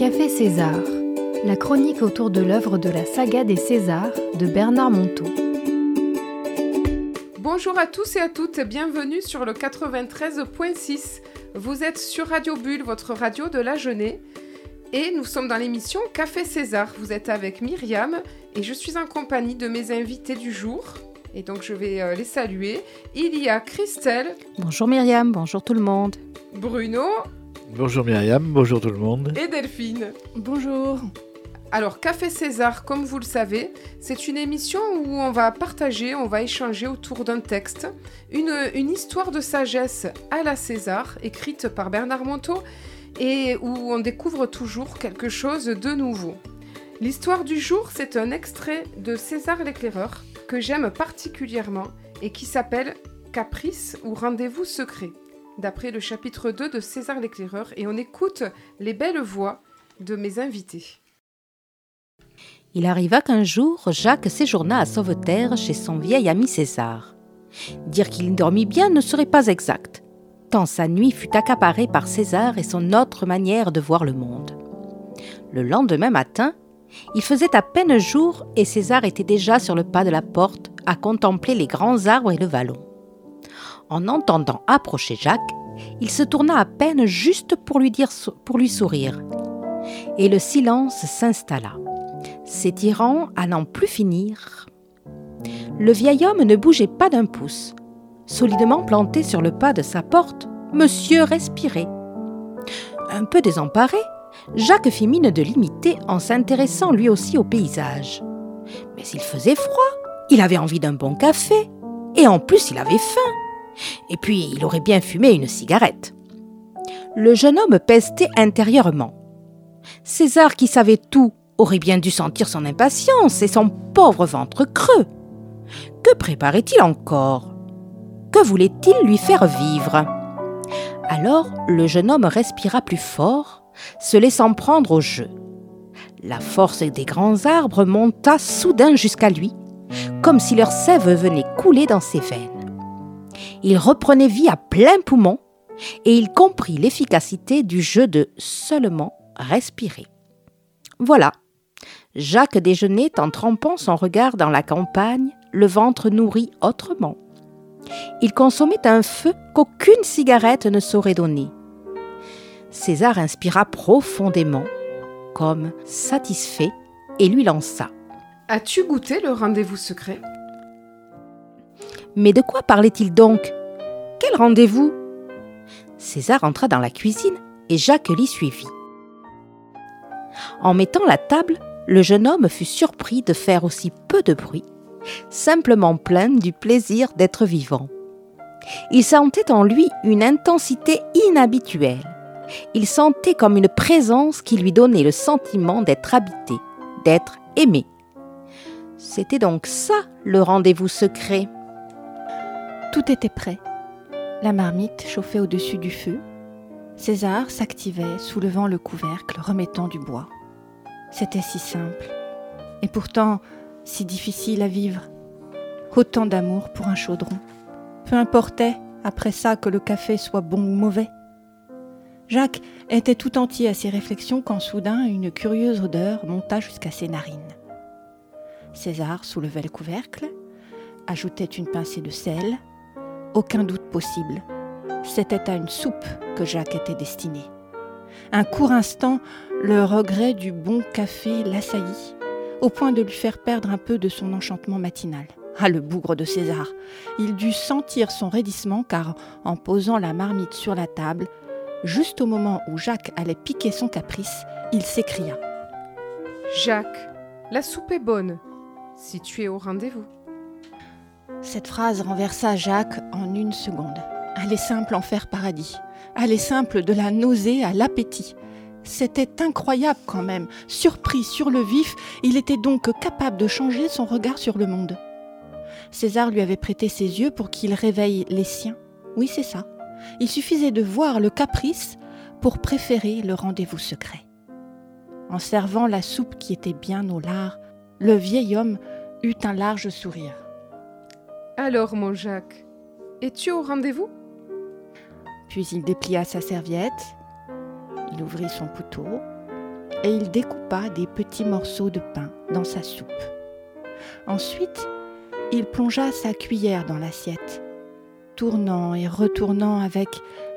Café César, la chronique autour de l'œuvre de la saga des Césars de Bernard Monteau. Bonjour à tous et à toutes, bienvenue sur le 93.6. Vous êtes sur Radio Bulle, votre radio de la jeunesse. Et nous sommes dans l'émission Café César. Vous êtes avec Myriam et je suis en compagnie de mes invités du jour. Et donc je vais euh, les saluer. Il y a Christelle. Bonjour Myriam, bonjour tout le monde. Bruno. Bonjour Myriam, bonjour tout le monde. Et Delphine. Bonjour. Alors Café César, comme vous le savez, c'est une émission où on va partager, on va échanger autour d'un texte, une, une histoire de sagesse à la César, écrite par Bernard Monteau, et où on découvre toujours quelque chose de nouveau. L'histoire du jour, c'est un extrait de César l'éclaireur que j'aime particulièrement et qui s'appelle Caprice ou Rendez-vous secret, d'après le chapitre 2 de César l'éclaireur, et on écoute les belles voix de mes invités. Il arriva qu'un jour, Jacques séjourna à Sauveterre chez son vieil ami César. Dire qu'il dormit bien ne serait pas exact, tant sa nuit fut accaparée par César et son autre manière de voir le monde. Le lendemain matin, il faisait à peine jour et César était déjà sur le pas de la porte à contempler les grands arbres et le vallon. En entendant approcher Jacques, il se tourna à peine juste pour lui, dire, pour lui sourire. Et le silence s'installa, s'étirant à n'en plus finir. Le vieil homme ne bougeait pas d'un pouce. Solidement planté sur le pas de sa porte, Monsieur respirait. Un peu désemparé, Jacques fit mine de l'imiter en s'intéressant lui aussi au paysage. Mais il faisait froid, il avait envie d'un bon café, et en plus il avait faim. Et puis il aurait bien fumé une cigarette. Le jeune homme pestait intérieurement. César, qui savait tout, aurait bien dû sentir son impatience et son pauvre ventre creux. Que préparait-il encore? Que voulait-il lui faire vivre? Alors le jeune homme respira plus fort se laissant prendre au jeu. La force des grands arbres monta soudain jusqu'à lui, comme si leur sève venait couler dans ses veines. Il reprenait vie à plein poumon et il comprit l'efficacité du jeu de seulement respirer. Voilà. Jacques déjeunait en trempant son regard dans la campagne, le ventre nourri autrement. Il consommait un feu qu'aucune cigarette ne saurait donner. César inspira profondément, comme satisfait, et lui lança. As-tu goûté le rendez-vous secret? Mais de quoi parlait-il donc? Quel rendez-vous? César entra dans la cuisine et Jacques l'y suivit. En mettant la table, le jeune homme fut surpris de faire aussi peu de bruit, simplement plein du plaisir d'être vivant. Il sentait en lui une intensité inhabituelle il sentait comme une présence qui lui donnait le sentiment d'être habité, d'être aimé. C'était donc ça le rendez-vous secret? Tout était prêt. La marmite chauffait au-dessus du feu. César s'activait, soulevant le couvercle, remettant du bois. C'était si simple, et pourtant si difficile à vivre. Autant d'amour pour un chaudron. Peu importait, après ça, que le café soit bon ou mauvais. Jacques était tout entier à ses réflexions quand soudain une curieuse odeur monta jusqu'à ses narines. César soulevait le couvercle, ajoutait une pincée de sel. Aucun doute possible. C'était à une soupe que Jacques était destiné. Un court instant, le regret du bon café l'assaillit, au point de lui faire perdre un peu de son enchantement matinal. Ah, le bougre de César Il dut sentir son raidissement car, en posant la marmite sur la table, Juste au moment où Jacques allait piquer son caprice, il s'écria Jacques, la soupe est bonne, si tu es au rendez-vous. Cette phrase renversa Jacques en une seconde. Est simple en faire paradis. Est simple de la nausée à l'appétit. C'était incroyable quand même. Surpris sur le vif, il était donc capable de changer son regard sur le monde. César lui avait prêté ses yeux pour qu'il réveille les siens. Oui, c'est ça. Il suffisait de voir le caprice pour préférer le rendez-vous secret. En servant la soupe qui était bien au lard, le vieil homme eut un large sourire. Alors, mon Jacques, es-tu au rendez-vous? Puis il déplia sa serviette, il ouvrit son couteau, et il découpa des petits morceaux de pain dans sa soupe. Ensuite, il plongea sa cuillère dans l'assiette, tournant et retournant avec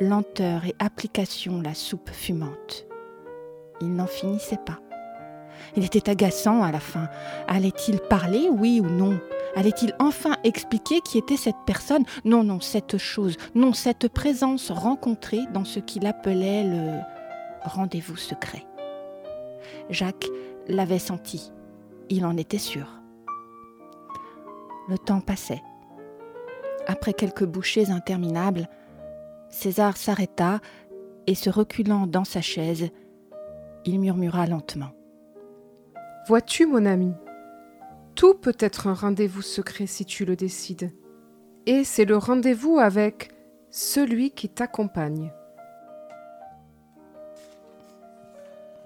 lenteur et application la soupe fumante. Il n'en finissait pas. Il était agaçant à la fin. Allait-il parler, oui ou non? Allait-il enfin expliquer qui était cette personne? Non, non, cette chose, non, cette présence rencontrée dans ce qu'il appelait le rendez-vous secret. Jacques l'avait senti, il en était sûr. Le temps passait. Après quelques bouchées interminables, César s'arrêta et se reculant dans sa chaise, il murmura lentement. Vois-tu, mon ami, tout peut être un rendez-vous secret si tu le décides. Et c'est le rendez-vous avec celui qui t'accompagne.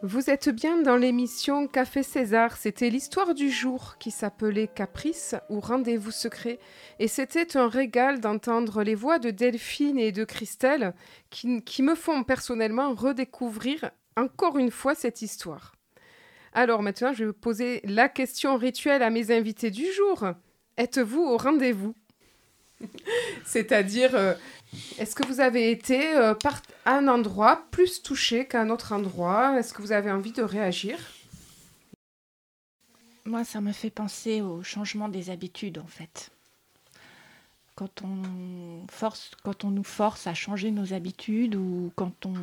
Vous êtes bien dans l'émission Café César. C'était l'histoire du jour qui s'appelait Caprice ou Rendez-vous secret. Et c'était un régal d'entendre les voix de Delphine et de Christelle qui, me font personnellement redécouvrir encore une fois cette histoire. Alors maintenant, je vais poser la question rituelle à mes invités du jour. Êtes-vous au rendez-vous? C'est-à-dire, euh, est-ce que vous avez été euh, par un endroit plus touché qu'à un autre endroit? Est-ce que vous avez envie de réagir? Moi, ça me fait penser au changement des habitudes, en fait. Quand on, force, quand on nous force à changer nos habitudes ou quand on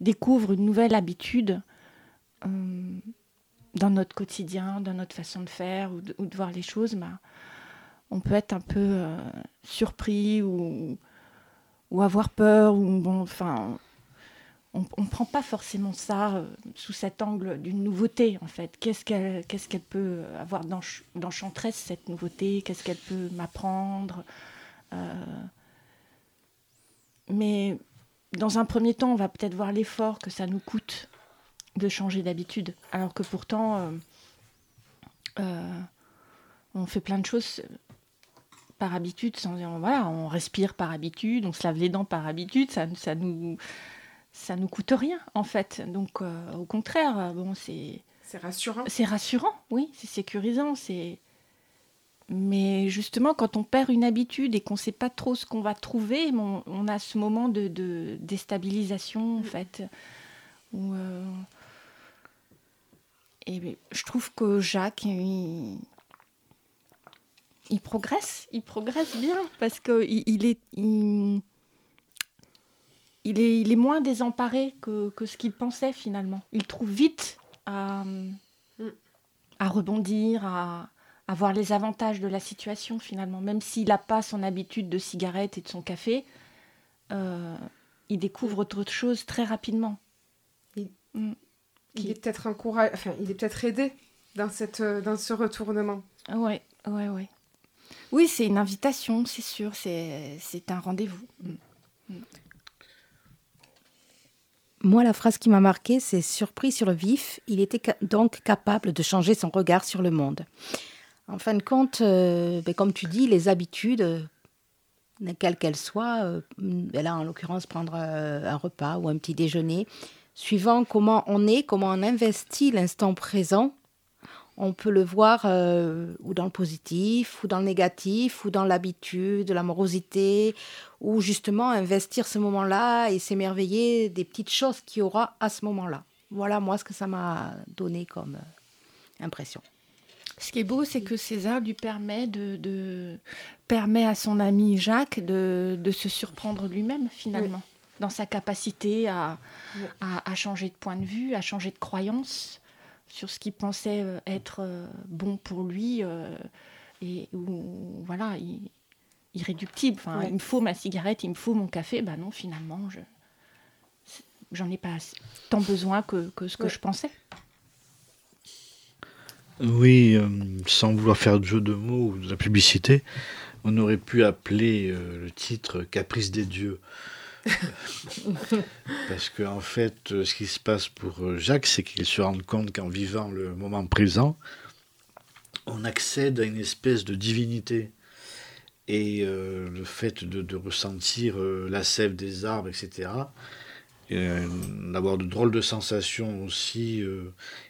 découvre une nouvelle habitude, euh, dans notre quotidien, dans notre façon de faire ou de, voir les choses, bah, on peut être un peu euh, surpris ou, avoir peur. Ou, bon, enfin, on ne prend pas forcément ça euh, sous cet angle d'une nouveauté, en fait. Qu'est-ce qu'elle qu'est-ce qu'elle peut avoir d'enchanteresse, cette nouveauté? Qu'est-ce qu'elle peut m'apprendre? Mais dans un premier temps, on va peut-être voir l'effort que ça nous coûte de changer d'habitude. Alors que pourtant, euh, euh, on fait plein de choses par habitude. Sans, voilà, on respire par habitude, on se lave les dents par habitude. Ça, ça nous ça nous coûte rien en fait. Donc euh, au contraire, bon c'est c'est rassurant. C'est rassurant, oui, c'est sécurisant, c'est mais justement, quand on perd une habitude et qu'on ne sait pas trop ce qu'on va trouver, on, a ce moment de, de déstabilisation, en mm. fait, où et je trouve que Jacques, il, progresse, il progresse bien parce qu'il il est, il, est, il est moins désemparé que, que ce qu'il pensait finalement. Il trouve vite à, à rebondir, à, à, voir les avantages de la situation finalement. Même s'il n'a pas son habitude de cigarette et de son café, euh, il découvre autre chose très rapidement. Mm. Il est peut-être encouragé, enfin, il est peut-être aidé dans, cette, euh, dans ce retournement. Ouais, ouais, ouais. Oui, c'est une invitation, c'est sûr, c'est, c'est un rendez-vous. Mm. Mm. Moi, la phrase qui m'a marqué, c'est surpris sur le vif. Il était donc capable de changer son regard sur le monde. En fin de compte, euh, ben, comme tu dis, les habitudes, euh, quelles qu'elles soient, là en l'occurrence prendre un repas ou un petit déjeuner, suivant comment on est, comment on investit l'instant présent, on peut le voir euh, ou dans le positif, ou dans le négatif, ou dans l'habitude, l'amorosité, ou justement investir ce moment-là et s'émerveiller des petites choses qu'il y aura à ce moment-là. Voilà moi ce que ça m'a donné comme euh, impression. Ce qui est beau, c'est que César lui permet de, permet à son ami Jacques de, se surprendre lui-même finalement dans sa capacité à, à, changer de point de vue, à changer de croyance sur ce qu'il pensait euh, être euh, bon pour lui euh, et ou voilà irréductible. Enfin, il me faut ma cigarette, il me faut mon café. Ben non, finalement, je j'en ai pas tant besoin que, que ce que je pensais. Oui, sans vouloir faire de jeu de mots ou de la publicité, on aurait pu appeler le titre Caprice des dieux. Parce qu'en en fait, euh, ce qui se passe pour euh, Jacques, c'est qu'il se rend compte qu'en vivant le moment présent, on accède à une espèce de divinité. Et euh, le fait de, ressentir la sève des arbres, etc., d'avoir de drôles de sensations aussi,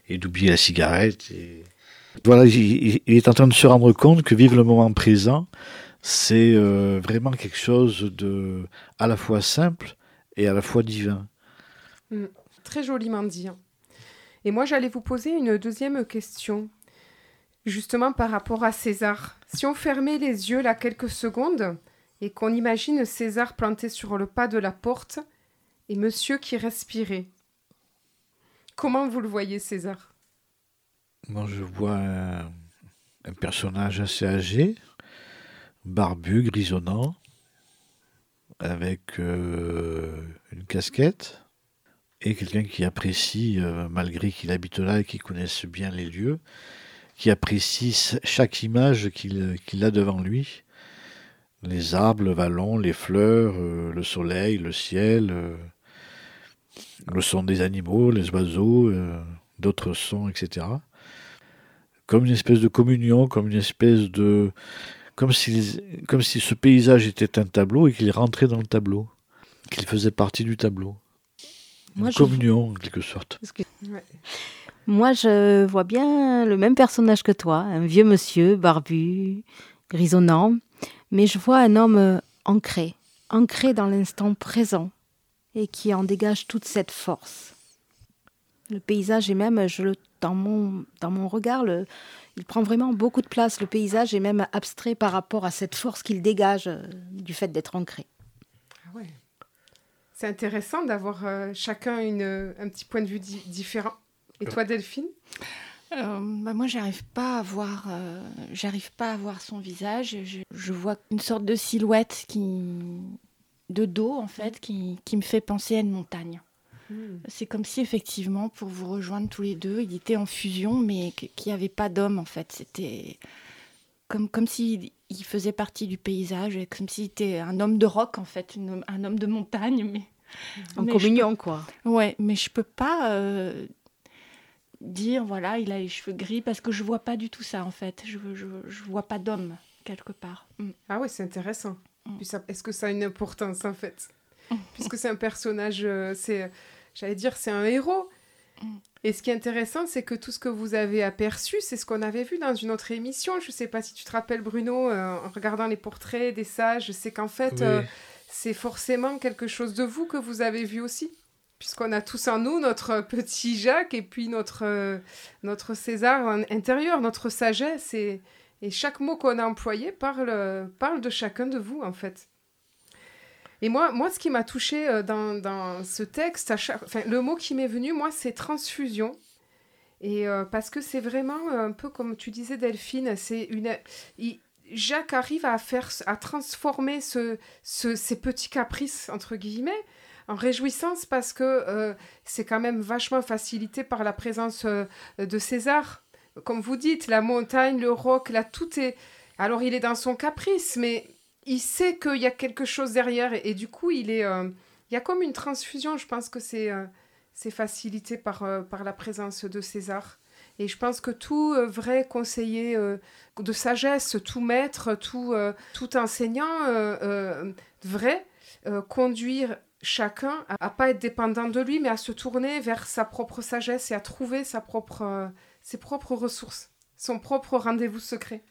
et d'oublier la cigarette. Et... Voilà, il, est en train de se rendre compte que vivre le moment présent, c'est vraiment quelque chose de à la fois simple et à la fois divin. Mm. très joliment dit. Hein. Et moi, j'allais vous poser une deuxième question, justement par rapport à César. Si on fermait les yeux là quelques secondes et qu'on imagine César planté sur le pas de la porte et Monsieur qui respirait, comment vous le voyez, César? Moi, je vois un, personnage assez âgé, barbu, grisonnant, avec euh, une casquette et quelqu'un qui apprécie, euh, malgré qu'il habite là et qu'il connaisse bien les lieux, qui apprécie chaque image qu'il a devant lui. Les arbres, le vallon, les fleurs, euh, le soleil, le ciel, le son des animaux, les oiseaux, d'autres sons, etc. Comme une espèce de communion, comme une espèce de... Comme si, comme si ce paysage était un tableau et qu'il rentrait dans le tableau, qu'il faisait partie du tableau. Moi, communion, en quelque sorte. Moi, je vois bien le même personnage que toi, un vieux monsieur, barbu, grisonnant, mais je vois un homme euh, ancré, ancré dans l'instant présent, et qui en dégage toute cette force. Le paysage est même, je le, dans, mon, dans mon regard, il prend vraiment beaucoup de place. Le paysage est même abstrait par rapport à cette force qu'il dégage euh, du fait d'être ancré. Ah ouais c'est intéressant d'avoir euh, chacun une, un petit point de vue différent. Et toi, Delphine? Euh, bah moi, j'arrive pas à voir, euh, j'arrive pas à voir son visage. Je, vois une sorte de silhouette qui, de dos en fait, qui, qui me fait penser à une montagne. Hmm. C'est comme si effectivement, pour vous rejoindre tous les deux, il était en fusion, mais qu'il n'y avait pas d'homme en fait. C'était comme comme s'il il faisait partie du paysage, comme s'il était un homme de roc en fait, un homme de montagne, mais en communion, quoi. Ouais, mais je peux pas euh, dire, voilà, il a les cheveux gris, parce que je vois pas du tout ça, en fait. Je, je, je vois pas d'homme, quelque part. Mm. Ah ouais, c'est intéressant. Mm. Est-ce que ça a une importance, en fait? Puisque c'est un personnage, euh, c'est, j'allais dire, c'est un héros. Et ce qui est intéressant, c'est que tout ce que vous avez aperçu, c'est ce qu'on avait vu dans une autre émission. Je ne sais pas si tu te rappelles, Bruno, euh, en regardant les portraits des sages, c'est qu'en fait, c'est forcément quelque chose de vous que vous avez vu aussi puisqu'on a tous en nous notre petit Jacques et puis notre, euh, notre César intérieur, notre sagesse. Et, et chaque mot qu'on a employé parle, parle de chacun de vous, en fait. Et moi, moi ce qui m'a touché euh, dans, dans, ce texte, le mot qui m'est venu, moi, c'est transfusion. Et euh, parce que c'est vraiment un peu comme tu disais, Delphine, c'est une. Jacques arrive à faire, à transformer ce, ces petits caprices entre guillemets en réjouissance parce que euh, c'est quand même vachement facilité par la présence euh, de César. Comme vous dites, la montagne, le roc, là tout est. Alors il est dans son caprice, mais il sait qu'il y a quelque chose derrière et, du coup il est. Euh, il y a comme une transfusion. Je pense que c'est c'est facilité par, par la présence de César. Et je pense que tout euh, vrai conseiller euh, de sagesse, tout maître, tout, euh, tout enseignant devrait conduire chacun à, ne pas être dépendant de lui, mais à se tourner vers sa propre sagesse et à trouver sa propre, ses propres ressources, son propre rendez-vous secret.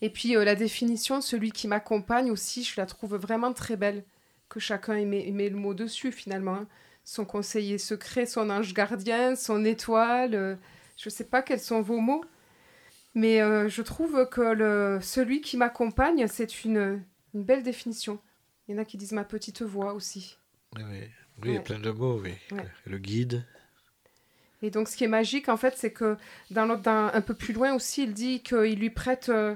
Et puis la définition, celui qui m'accompagne aussi, je la trouve vraiment très belle, que chacun met, le mot dessus finalement. Hein. Son conseiller secret, son ange gardien, son étoile je ne sais pas quels sont vos mots, mais euh, je trouve que le, celui qui m'accompagne, c'est une, belle définition. Il y en a qui disent ma petite voix aussi. Oui, oui. il y a plein de mots, oui. Le guide. Et donc, ce qui est magique, en fait, c'est que dans l'autre, un peu plus loin aussi, il dit qu'il lui prête. Euh,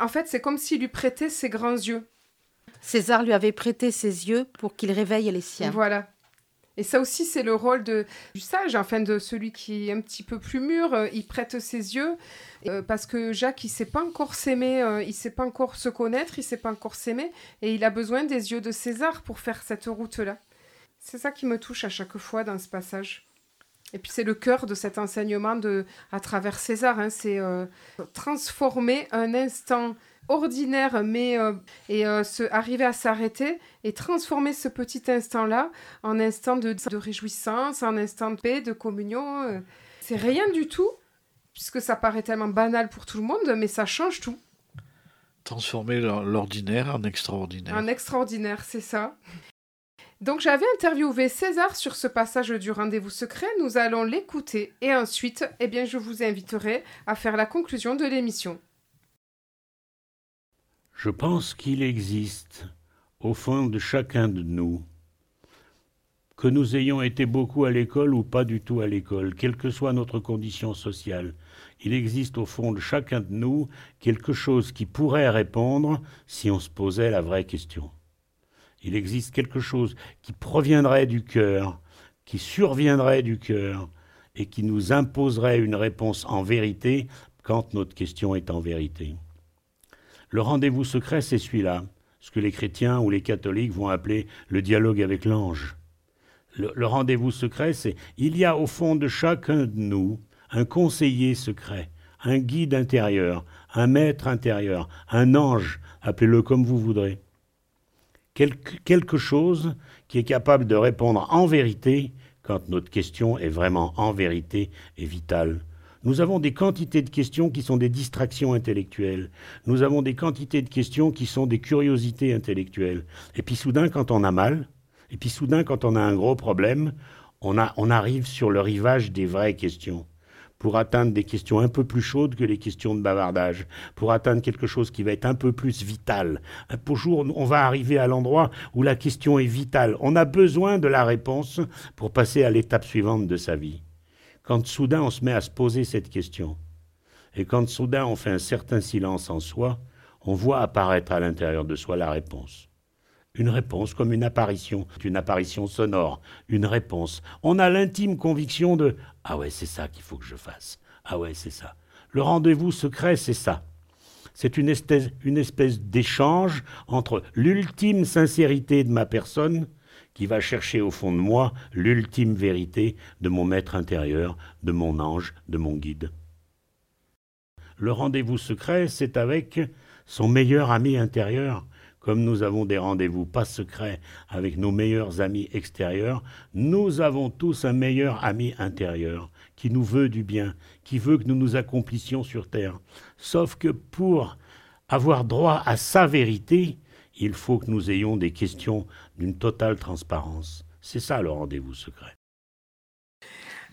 en fait, c'est comme s'il lui prêtait ses grands yeux. César lui avait prêté ses yeux pour qu'il réveille les siens. Voilà. Et ça aussi, c'est le rôle de, du sage, enfin de celui qui est un petit peu plus mûr. Euh, il prête ses yeux euh, parce que Jacques, il sait pas encore s'aimer, euh, il sait pas encore se connaître, il sait pas encore s'aimer, et il a besoin des yeux de César pour faire cette route-là. C'est ça qui me touche à chaque fois dans ce passage. Et puis c'est le cœur de cet enseignement de, à travers César, hein, c'est transformer un instant ordinaire, mais euh, et se, arriver à s'arrêter et transformer ce petit instant-là en instant de, de, réjouissance, en instant de paix, de communion. c'est rien du tout, puisque ça paraît tellement banal pour tout le monde, mais ça change tout. Transformer l'ordinaire en extraordinaire. En extraordinaire, c'est ça. Donc j'avais interviewé César sur ce passage du rendez-vous secret, nous allons l'écouter et ensuite, eh bien, je vous inviterai à faire la conclusion de l'émission. Je pense qu'il existe, au fond de chacun de nous, que nous ayons été beaucoup à l'école ou pas du tout à l'école, quelle que soit notre condition sociale, il existe au fond de chacun de nous quelque chose qui pourrait répondre si on se posait la vraie question il existe quelque chose qui proviendrait du cœur, qui surviendrait du cœur, et qui nous imposerait une réponse en vérité quand notre question est en vérité. Le rendez-vous secret, c'est celui-là, ce que les chrétiens ou les catholiques vont appeler le dialogue avec l'ange. Le, rendez-vous secret, c'est il y a au fond de chacun de nous un conseiller secret, un guide intérieur, un maître intérieur, un ange, appelez-le comme vous voudrez, quelque chose qui est capable de répondre en vérité quand notre question est vraiment en vérité et vitale. Nous avons des quantités de questions qui sont des distractions intellectuelles. Nous avons des quantités de questions qui sont des curiosités intellectuelles. Et puis soudain, quand on a mal, et puis soudain, quand on a un gros problème, on, arrive sur le rivage des vraies questions pour atteindre des questions un peu plus chaudes que les questions de bavardage, pour atteindre quelque chose qui va être un peu plus vital. Un jour, on va arriver à l'endroit où la question est vitale. On a besoin de la réponse pour passer à l'étape suivante de sa vie. Quand soudain on se met à se poser cette question, et quand soudain on fait un certain silence en soi, on voit apparaître à l'intérieur de soi la réponse. Une réponse comme une apparition, une apparition sonore, une réponse. On a l'intime conviction de Ah ouais, c'est ça qu'il faut que je fasse. Ah ouais, c'est ça. Le rendez-vous secret, c'est ça. C'est une espèce, une espèce d'échange entre l'ultime sincérité de ma personne, qui va chercher au fond de moi l'ultime vérité de mon maître intérieur, de mon ange, de mon guide. Le rendez-vous secret, c'est avec son meilleur ami intérieur, comme nous avons des rendez-vous pas secrets avec nos meilleurs amis extérieurs, nous avons tous un meilleur ami intérieur qui nous veut du bien, qui veut que nous nous accomplissions sur Terre. Sauf que pour avoir droit à sa vérité, il faut que nous ayons des questions d'une totale transparence. C'est ça le rendez-vous secret.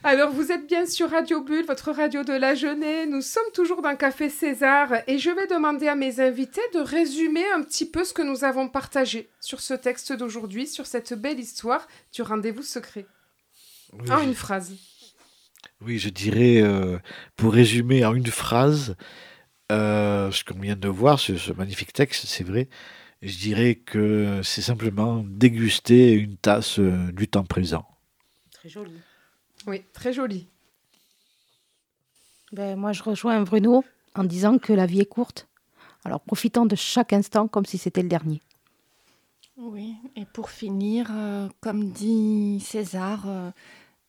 Alors, vous êtes bien sur Radio Bulle, votre radio de la jeunesse. Nous sommes toujours dans Café César et je vais demander à mes invités de résumer un petit peu ce que nous avons partagé sur ce texte d'aujourd'hui, sur cette belle histoire du rendez-vous secret. en une phrase. Oui, je dirais, euh, pour résumer en une phrase, euh, ce qu'on vient de voir, ce, ce magnifique texte, c'est vrai, je dirais que c'est simplement déguster une tasse euh, du temps présent. Très joli. Oui, très joli. Ben, moi, je rejoins Bruno en disant que la vie est courte. Alors profitons de chaque instant comme si c'était le dernier. Oui, et pour finir, euh, comme dit César, euh,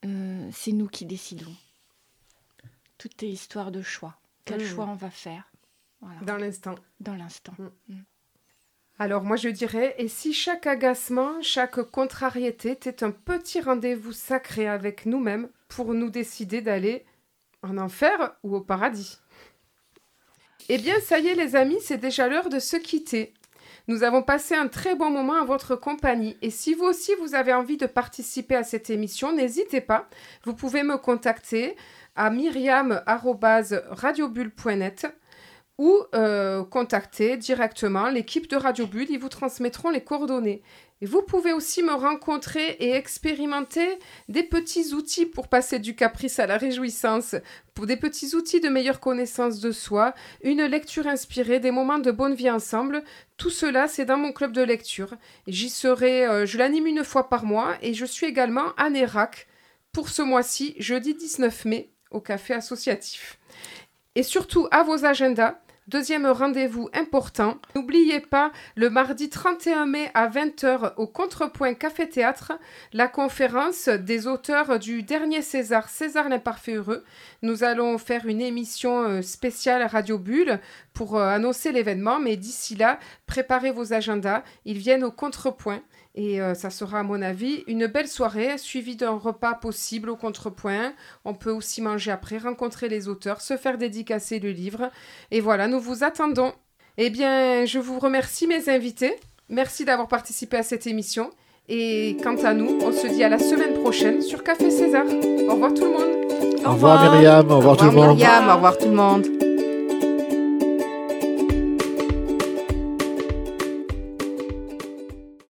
euh, c'est nous qui décidons. Tout est histoire de choix. Quel mmh. choix on va faire Dans l'instant. Dans l'instant. Mmh. Mmh. Alors moi je dirais, et si chaque agacement, chaque contrariété était un petit rendez-vous sacré avec nous-mêmes pour nous décider d'aller en enfer ou au paradis? Eh bien ça y est les amis, c'est déjà l'heure de se quitter. Nous avons passé un très bon moment à votre compagnie. Et si vous aussi vous avez envie de participer à cette émission, n'hésitez pas, vous pouvez me contacter à myriam.radiobulle.net ou euh, contacter directement l'équipe de Radio Bulle, ils vous transmettront les coordonnées. Vous pouvez aussi me rencontrer et expérimenter des petits outils pour passer du caprice à la réjouissance, pour des petits outils de meilleure connaissance de soi, une lecture inspirée, des moments de bonne vie ensemble. Tout cela, c'est dans mon club de lecture. J'y serai, euh, je l'anime une fois par mois et je suis également à Nérac pour ce mois-ci, jeudi 19 mai, au café associatif. Et surtout, à vos agendas, Deuxième rendez-vous important, n'oubliez pas le mardi 31 mai à 20h au Contrepoint Café Théâtre, la conférence des auteurs du dernier César, César l'imparfait heureux. Nous allons faire une émission euh, spéciale Radio Bulle pour euh, annoncer l'événement, mais d'ici là, préparez vos agendas, ils viennent au Contrepoint. Et euh, ça sera, à mon avis, une belle soirée, suivie d'un repas possible au contrepoint. On peut aussi manger après, rencontrer les auteurs, se faire dédicacer le livre. Et voilà, nous vous attendons. Eh bien, je vous remercie, mes invités. Merci d'avoir participé à cette émission. Et quant à nous, on se dit à la semaine prochaine sur Café César. Au revoir tout le monde. Au revoir, Myriam, au revoir, tout le monde. Myriam, au revoir tout le monde.